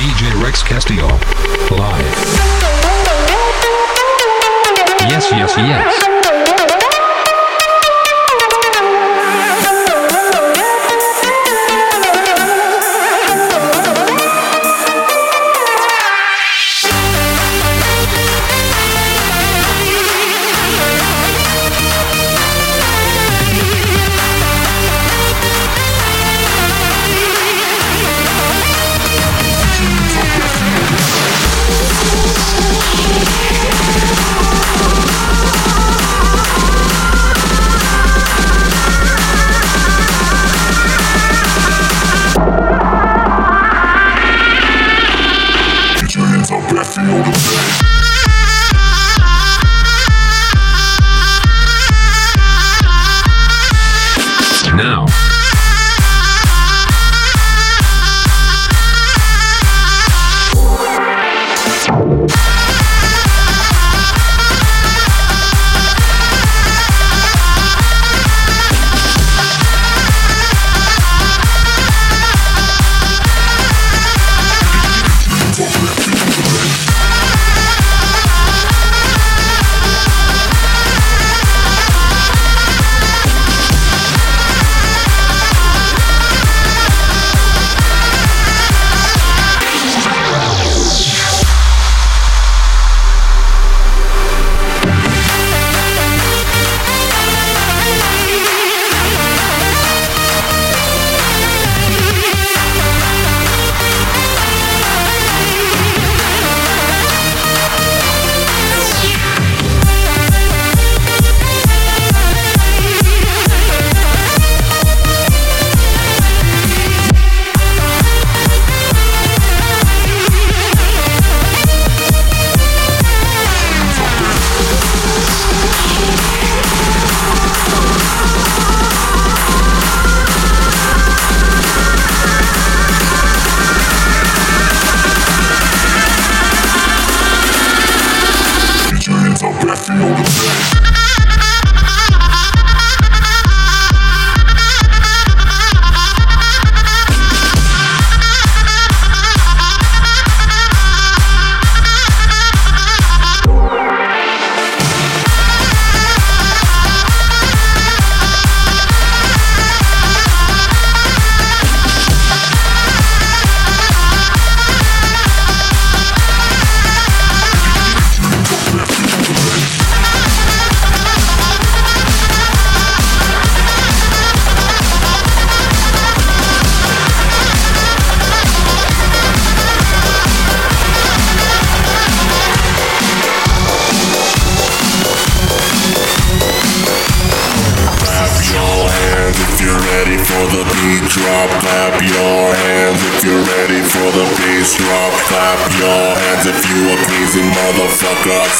DJ Rex Castillo. Live. Yes, yes, yes.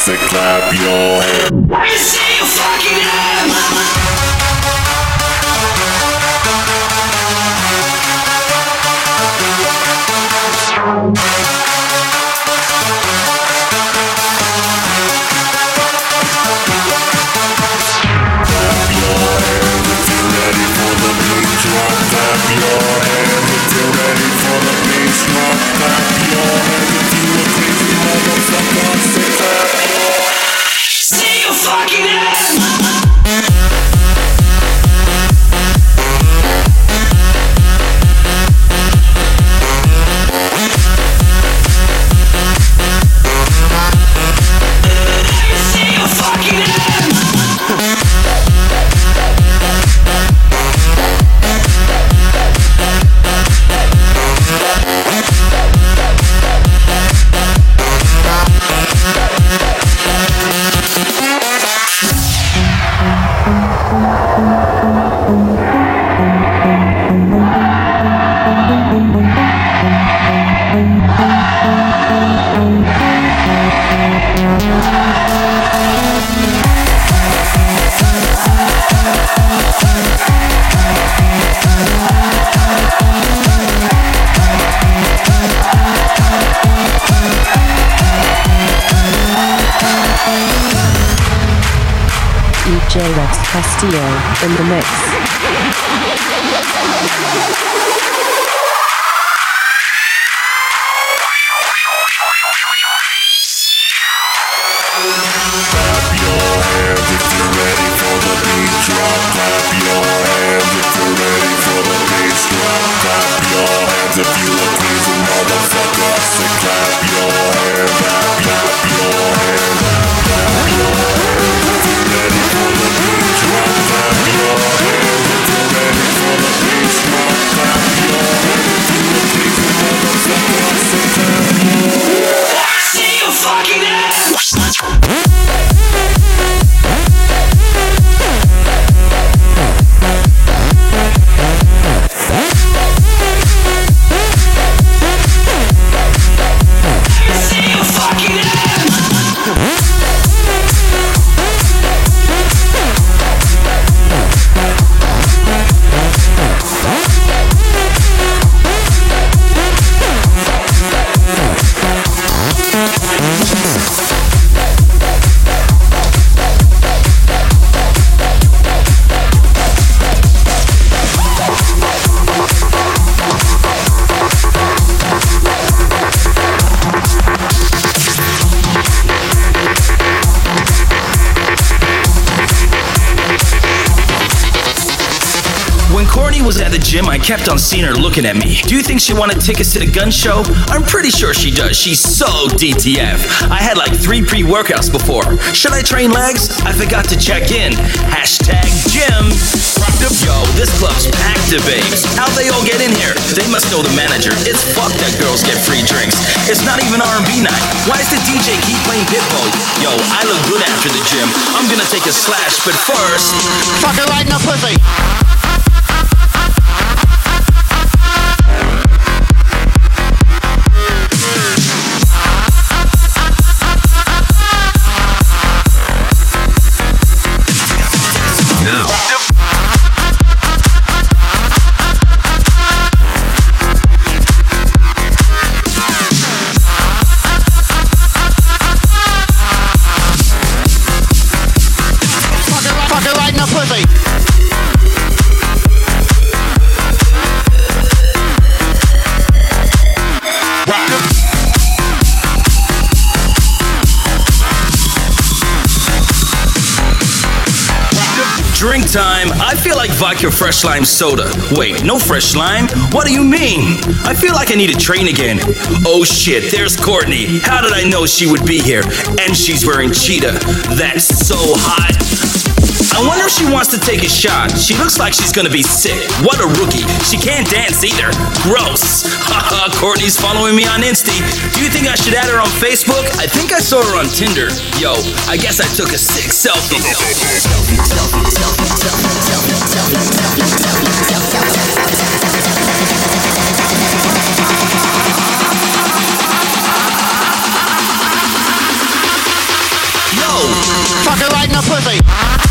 In kept on seeing her looking at me. Do you think she wanted tickets to the gun show? I'm pretty sure she does. She's so DTF. I had like three pre workouts before. Should I train legs? I forgot to check in. Hashtag gym. Yo, this club's packed to babes. How'd they all get in here? They must know the manager. It's fucked that girls get free drinks. It's not even R&B night. Why does the DJ keep playing Pitbull? Yo, I look good after the gym. I'm gonna take a slash, but first... Fucking in the pussy. Like vodka fresh lime soda. Wait, no fresh lime? What do you mean? I feel like I need to train again. Oh shit, there's Courtney. How did I know she would be here? And she's wearing cheetah. That's so hot. I wonder if she wants to take a shot. She looks like she's gonna be sick. What a rookie. She can't dance either. Gross. Haha, Courtney's following me on Insta. Do you think I should add her on Facebook? I think I saw her on Tinder. Yo, I guess I took a sick selfie. Yo, Fucking right in the pussy.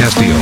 DJ Rex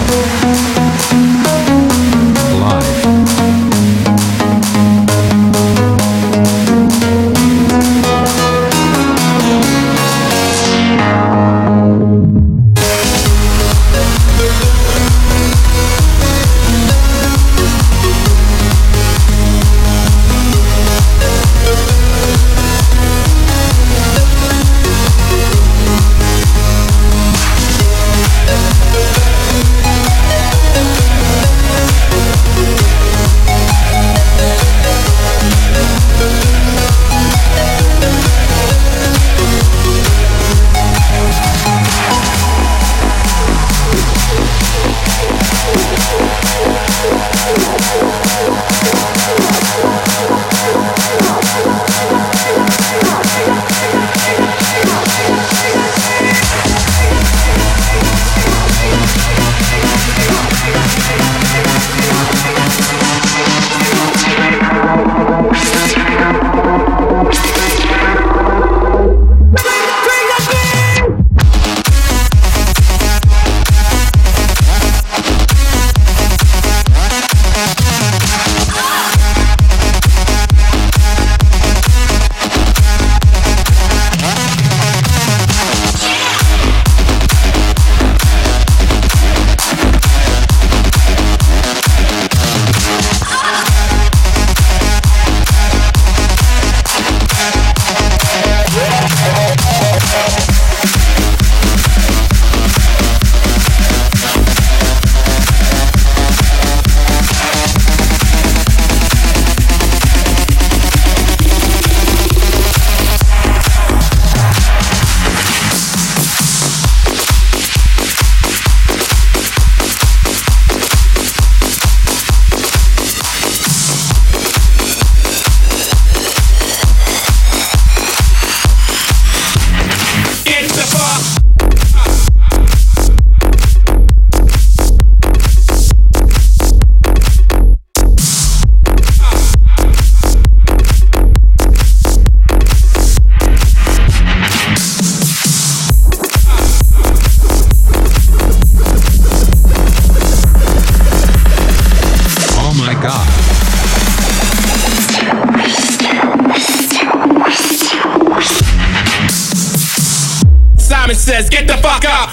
get the fuck up.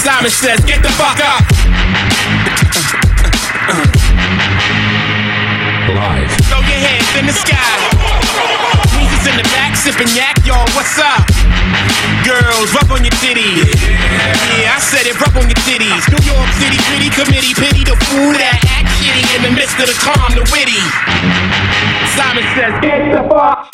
Simon says, get the fuck up. Live. Throw your hands in the sky. Weezer's in the back, sipping yak, y'all, what's up? Girls, rub on your titties. Yeah, I said it, rub on your titties. New York City, pretty committee, pity the fool that act shitty in the midst of the calm, the witty. Simon says, get the fuck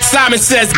Simon says,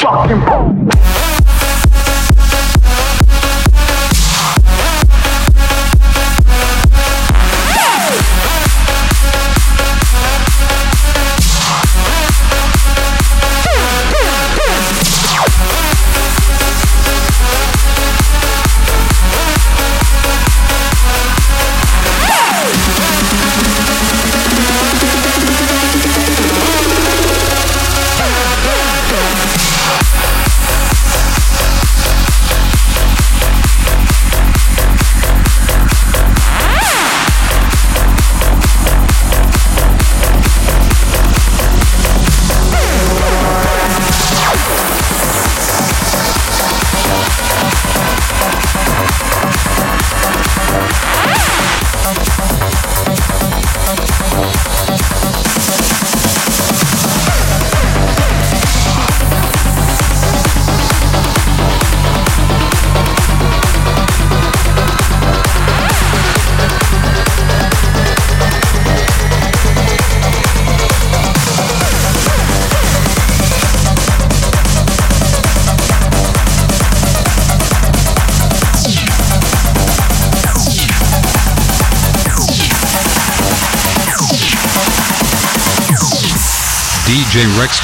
fucking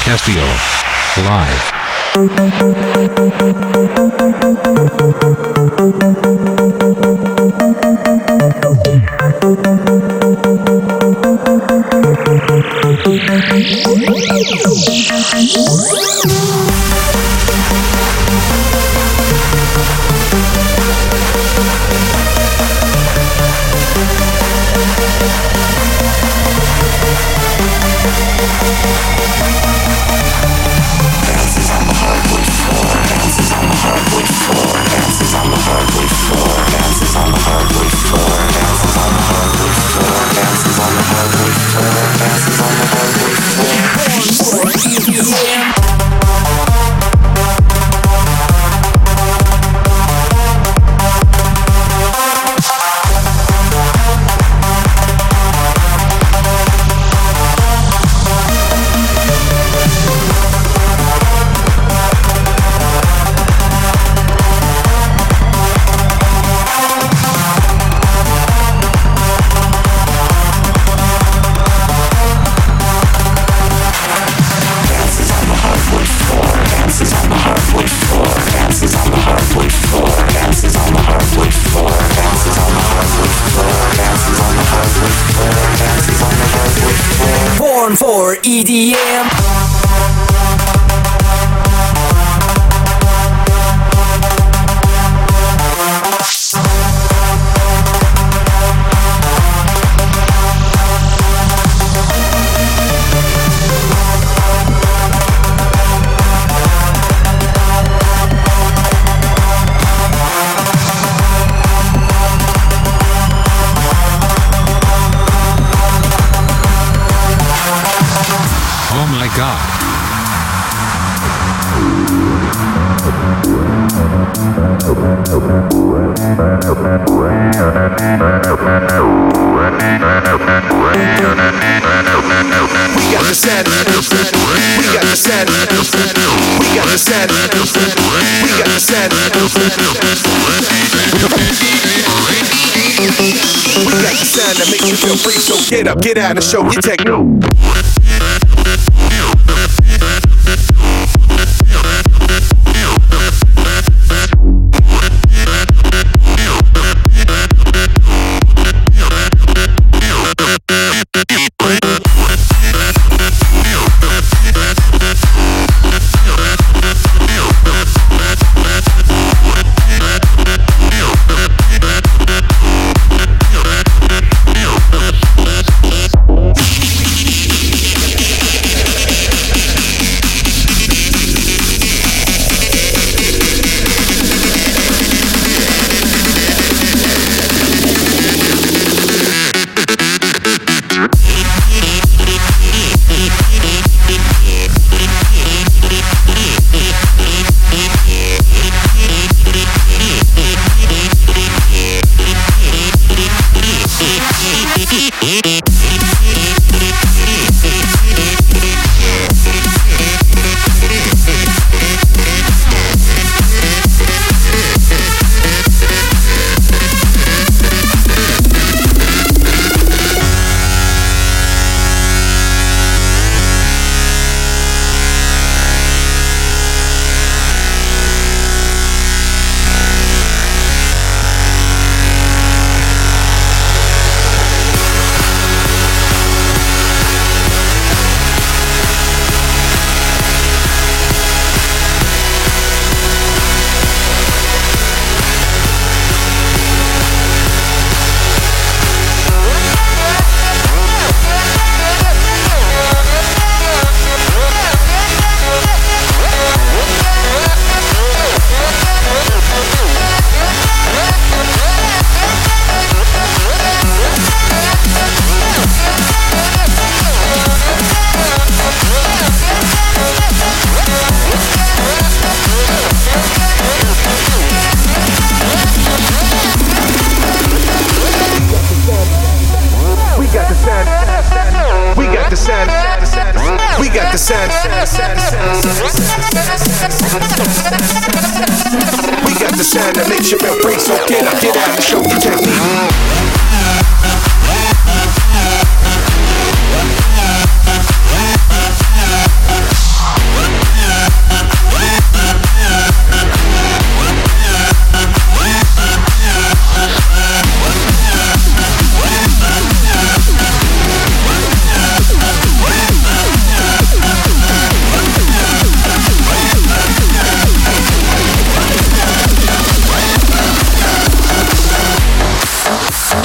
Castillo. Live. for EDM. freak, so get up, get out and show your techno.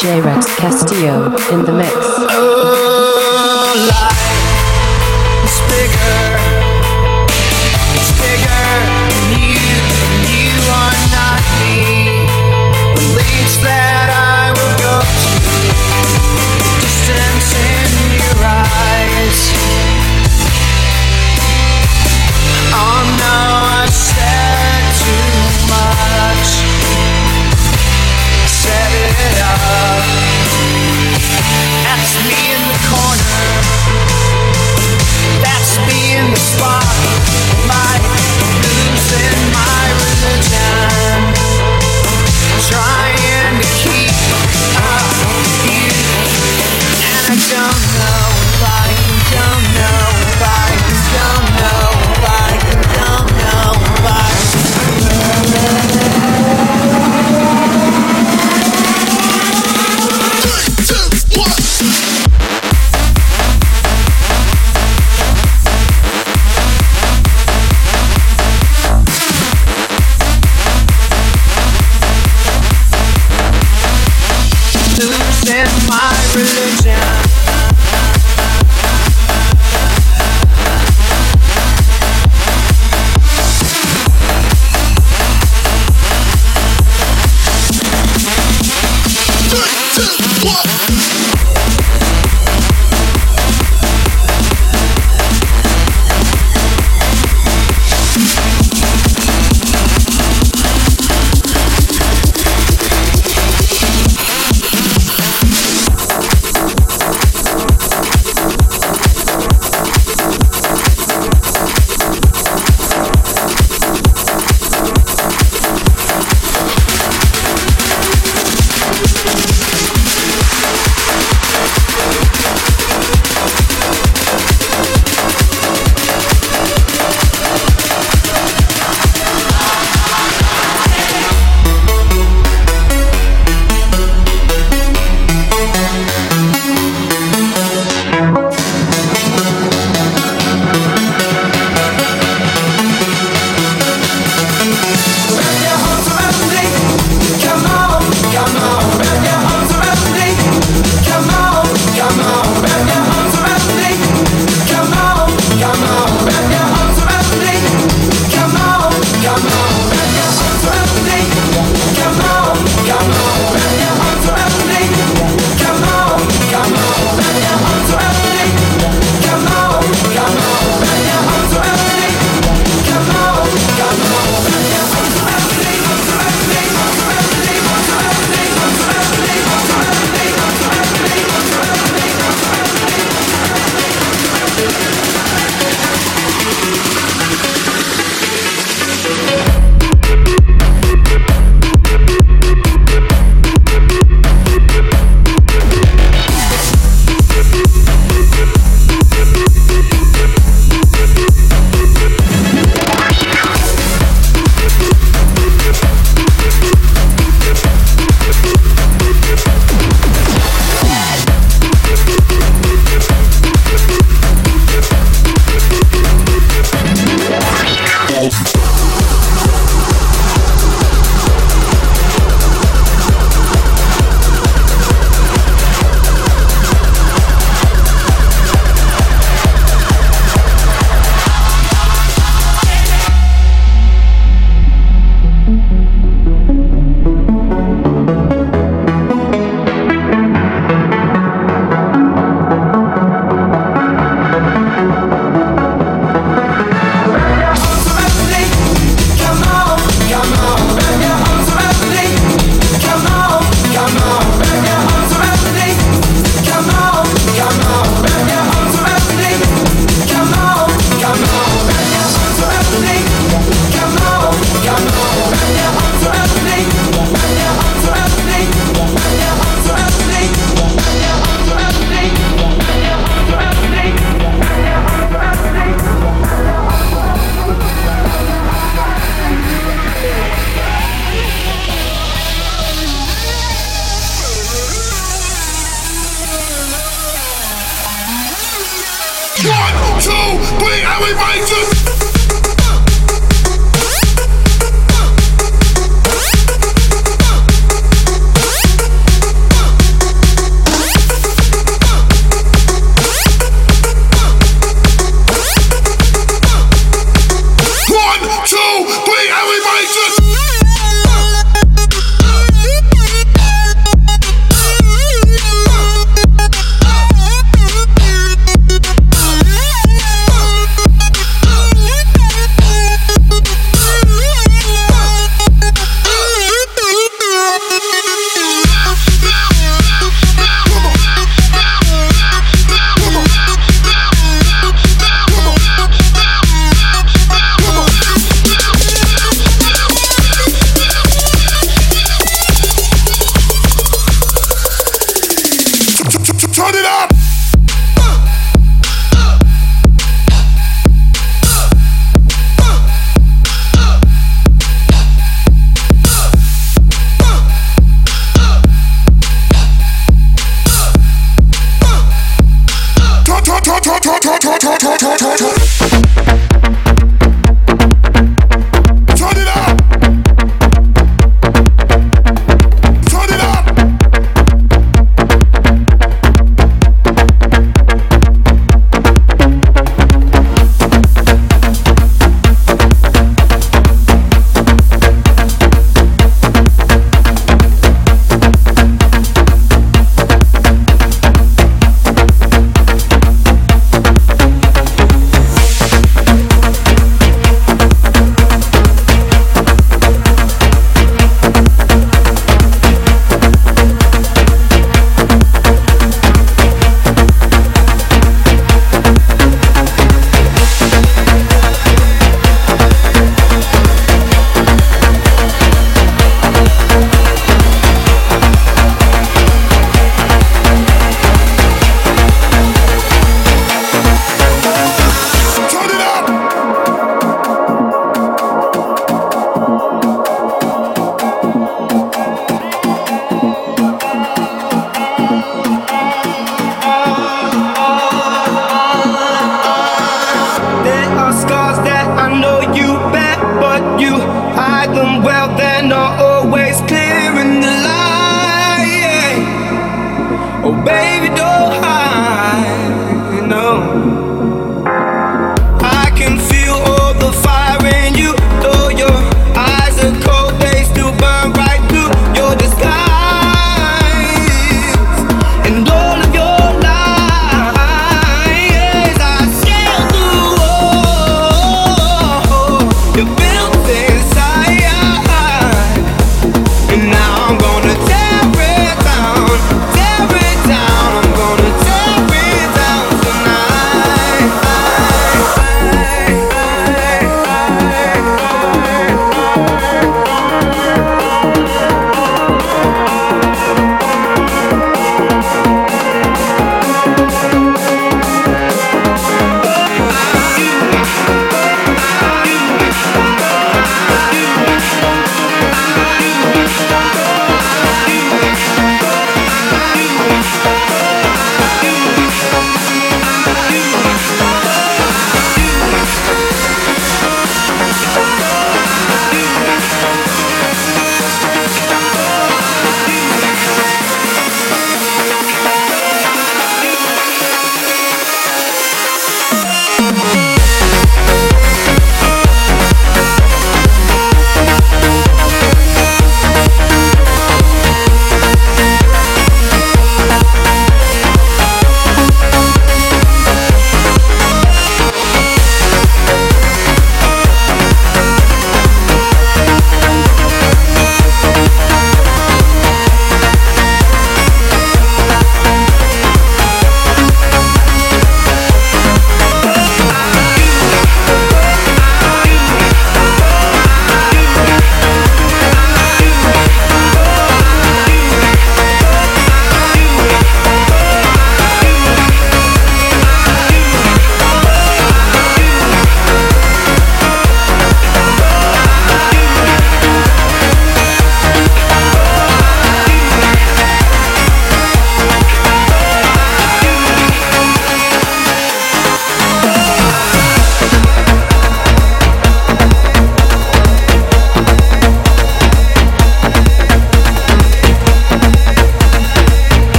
J-Rex Castillo in the mix. Oh,